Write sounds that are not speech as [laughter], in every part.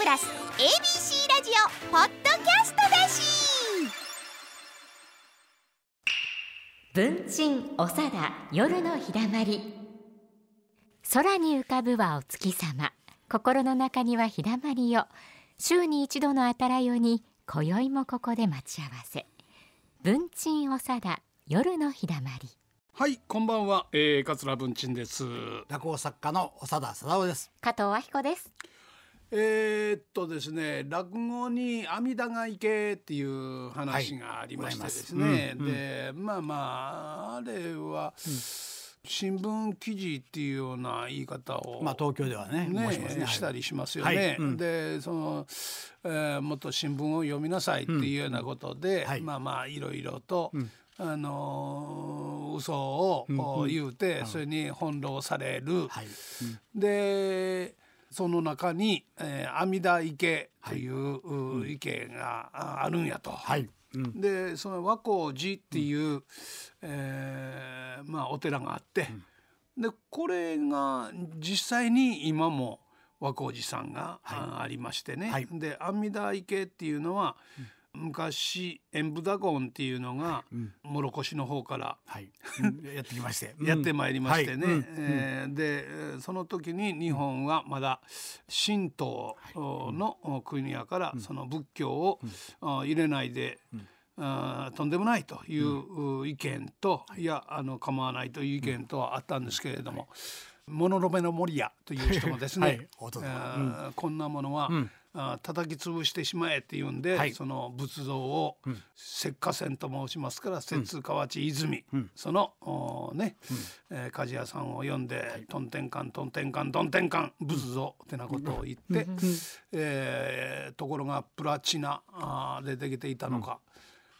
プラス ABC ラジオポッドキャストだし。文鎮おさだ夜のひだまり。空に浮かぶはお月様。心の中にはひだまりよ。週に一度のあたらよに今宵もここで待ち合わせ。文鎮おさだ夜のひだまり。はい、こんばんは、えー、桂文鎮です。落語作家の長田貞夫です。加藤明子ですえー、っとですね、落語に阿弥陀が行けっていう話がありましてですね。はい。うん。で、まあまあ、あれは、新聞記事っていうような言い方を。まあ東京ではね、ねね。したりしますよはい。ね。うん。でその、えーもっと新聞を読みなさいっていうようなことで、はい。まあまあいろいろと、あのー嘘をこう言うて、それに翻弄される。はい。でその中に、えー、阿弥陀池という、う池がああるんやと。はい。うん。でその和光寺っていう、えーまあ、お寺があって、でこれが実際に今も和光寺さんが、あありましてね、はい。で阿弥陀池っていうのは、昔演武ダゴンっていうのが、諸越の方からはい。う [laughs] んやってきまして。やってまいりましてね、はい。うん。えーでえーその時に日本はまだ神道の国やからその仏教をあ入れないで、あーとんでもないという意見と、い。やあの構わないという意見とはあったんですけれども。モノロメの森屋という人もですね、[laughs] はい。お父さん。こんなものは、叩き潰してしまえっていうんで、はい。その仏像を石化船と申しますから摂河内泉、そのおーね、えー鍛冶屋さんを呼んで、トンテンカントンテンカントンテンカン仏像ってなことを言って、えーところがプラチナでできていたのか。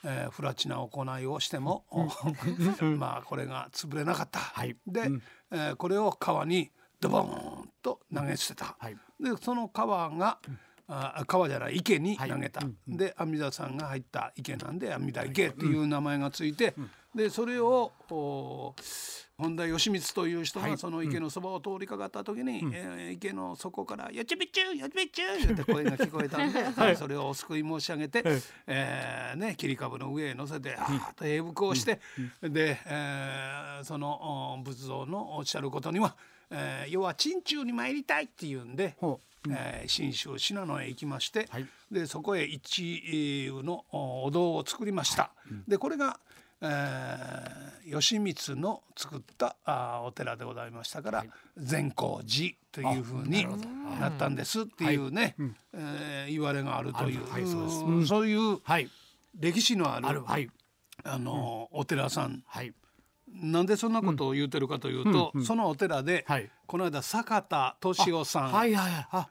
えーフラチナ行いをしても [laughs] まあこれが潰れなかった、はい。で、えーこれを川にドボーンと投げ捨てた、はい。でその川が、あ川じゃない池に投げた、で阿弥陀さんが入った池なんで阿弥陀池っていう名前がついて、でそれをお本田義満という人がその池のそばを通りかかった時に、えー池の底から「よちびっちゅうよちびっちゅう」って声が聞こえたんで、[laughs] それをお救い申し上げて、えーね、切り株の上へ乗せてはーっと平伏をして、で、えーそのお仏像のおっしゃることには、えー要は鎮中に参りたいっていうんで、ほえー信州信濃へ行きまして、はい。でそこへ一湯のおお堂を作りました。でこれが、えー義満の作ったあーお寺でございましたから、善光寺というふうになったんですっていうね、えー言われがあるという、はいそうそういうはい。歴史のあるある。はい。あのお寺さんはい。なんでそんなことを言うてるかというと、そのお寺で、はい。この間坂田敏夫さん、はいはいはい。あ、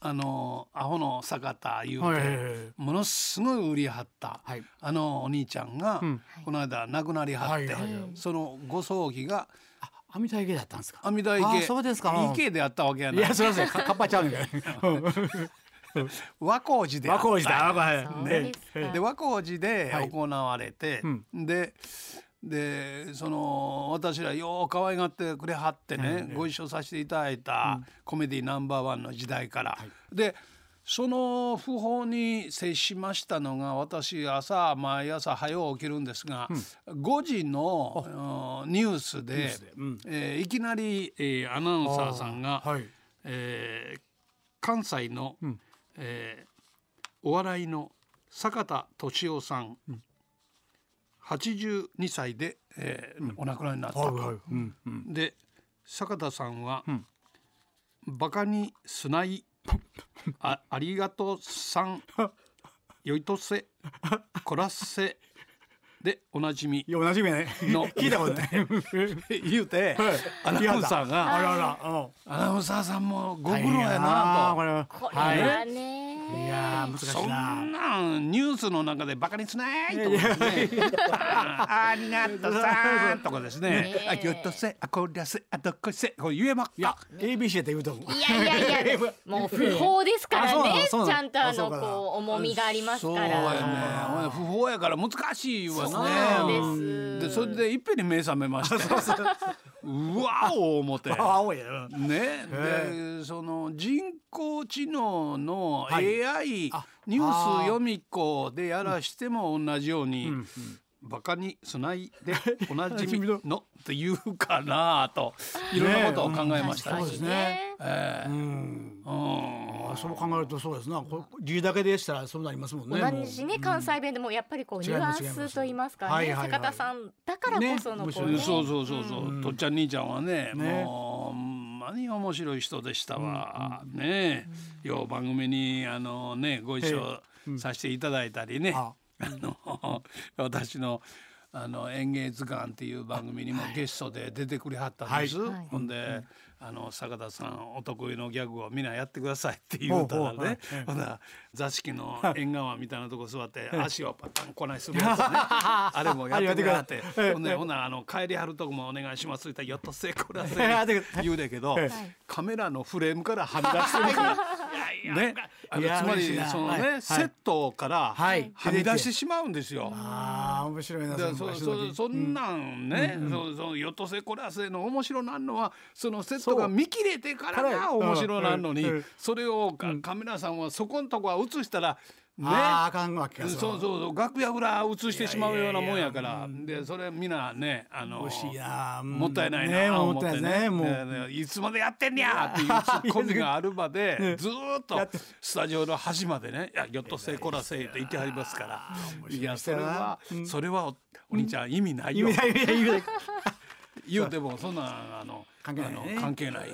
あのアホの坂田言うて、はいはいはいものすごい売りはった、はい。あのお兄ちゃんが、ん。この間亡くなりはって、はいはいはい。そのご葬儀があ阿弥陀池だったんですか？阿弥陀池あそうですか。うん。池であったわけやない。いやすみません。かかっぱちゃうん。で。和光寺で和光寺だ。ね。ですか。で和光寺ではい。行われて、ででその私らよう可愛がってくれはってね、ご一緒させていただいたコメディナンバーワンの時代から。でその訃報に接しましたのが私朝毎朝早う起きるんですが、5時のうんニュースでスで。うん。えーいきなり、えーアナウンサーさんが、はい。えー関西の、えーお笑いの坂田敏夫さん、82歳で、えーお亡くなりになったと、はいはい。うんうん。で坂田さんは、バカにすないあありがとうさんよいとせこらせでおなじみいや同じみやね。の [laughs] 聞いたことない。[laughs] 言うて、アナウンサーがアナウンサーさんもご苦労やなとこれは。これははね、い。いやー難しそんいな。ニュースの中でバカにしないとかですね。あありがとうさんとかですねあぎょっとせあこりゃせあどこせこう言えばいや ABC って言うと。いやいやいやもう [laughs] 不法ですからねちゃんとあのこう重みがありますそうやからね。不法やから難しいわそうね。です。でそれでいっぺんに目覚めまして。うわお思って。[laughs] ね、でその人工知能のはい。AI あニュース読みっこでやらしても同じように、うんバカにすないで [laughs] おなじみの [laughs] って言うかなといろんなことを考えました。ねそうですね。ええ。うんそう考えるとそうですなこれ字だけでしたらそうなりますもんね。同じね関西弁でもやっぱりこうニュアンスと言いますかね坂田さんだからこそのねこうねそうそうそうそう、うん。とっちゃん兄ちゃんはねね。もうほんまに面白い人でしたわ、ね。よう番組にあのねご一緒させていただいたりね、あ。[laughs] あの私のあの演芸図鑑っていう番組にもゲストで出てくれはったんです。はい。はい。ほんで、あの坂田さんお得意のギャグをみんなやってくださいって言うたらね、ほんなら座敷の縁側みたいなとこ座って足をパタンこないするやつね。あれもやってくれはって、ほんでほんならあの帰りはるとこもお願いしますって言ったらよっとせこらせ言うだけどはい、カメラのフレームからはみ出してるから。ね、あのつまりそのね、はい。セットからはみ出してしまうんですよ。あー面白いなでそそそんなんね、そそよっとせこらせの面白なんのはそのセットが見切れてからが面白なんのに、うん。うん。それをかカメラさんはそこんとこは映したらねあーあかんわけかそうそう。そう楽屋裏映してしまうようなもんやから。でそれみんなねあのもったいないねなもったいないねいつまでやってんねやっていうツッコミがあるまで [laughs] ずーっとスタジオの端までね「いやよっとせこらせ」って言ってはりますから。いやそれはそれはおお兄ちゃん意味ないよ。意味ない意味ない意味ない。[laughs] 言うてもそんなんあの関係ないね。関係ない。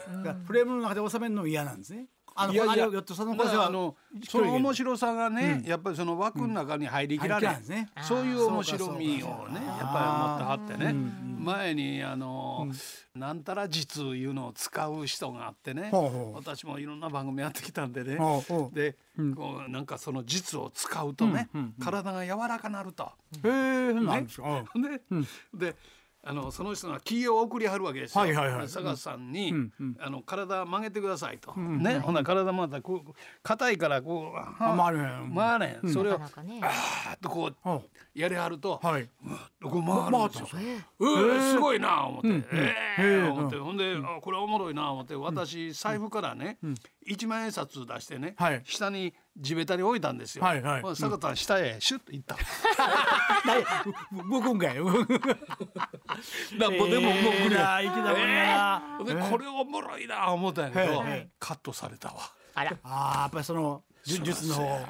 フレームの中で収めるのも嫌なんですねあのいやいやそのあのその面白さがね、やっぱりその枠の中に入りきられ、入りきらんね。そういう面白みをねやっぱり持ってはってね、前にあの、なんたら実いうのを使う人があってね、私もいろんな番組やってきたんでね、で、こうなんかその実を使うとね、体が柔らかなると。へえなんですか。うん。で、であのその人が企業を送りはるわけですよ。はいはいはい。佐賀さんに、んあの体曲げてくださいと、ね、ほんなら体またこう硬いからこうはあ回るへん。回れん、それをなかなかね。あーっとこうほやりはると、うはいこう回るんですよ。うー。すごいな思って、ええ思って、ほんで、あこれおもろいな思って。私財布からね、一万円札出してね、はい。下に地べたに置いたんですよ。はいはい。ほんで坂田さん下へシュッと行った。僕んかい。[laughs] なんぼでももうな粋なもんやな。でこれおもろいな思ったんやけど、はいカットされたわ。あら。あーやっぱりその術術の方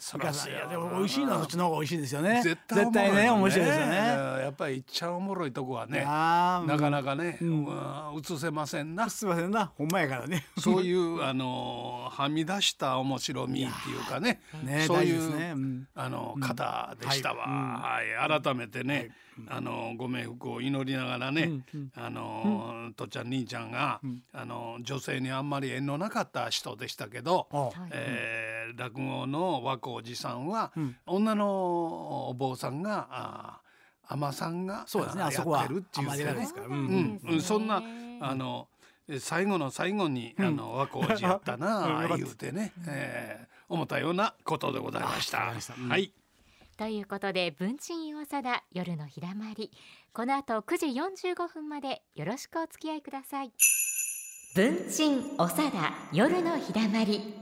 そらそうやいやでも美味しいのはそっちの方が美味しいですよね。絶対おもろいね。面白いですよね。やっぱりいっちゃんおもろいとこはねなかなかね、うん。映せませんな。すいませんな。ほんまやからね。そういうあのはみ出した面白みっていうかね、ねそういう、あの方でした。わ。はい、改めてね、あのご冥福を祈りながらね、あの、とっちゃん兄ちゃんが、あの女性にあんまり縁のなかった人でしたけど、あえー落語の和光寺さんは、女のお坊さんがあ海さんがそうですね。ああそこはやってるっていうですから。ううんん。うん、そんなあのえ最後の最後に、あの和光寺やったな [laughs] 言うてね、えー思ったようなことでございました。はい。ということで文鎮大貞夜のひだまり。この後9時45分までよろしくお付き合いください。文鎮大貞夜のひだまり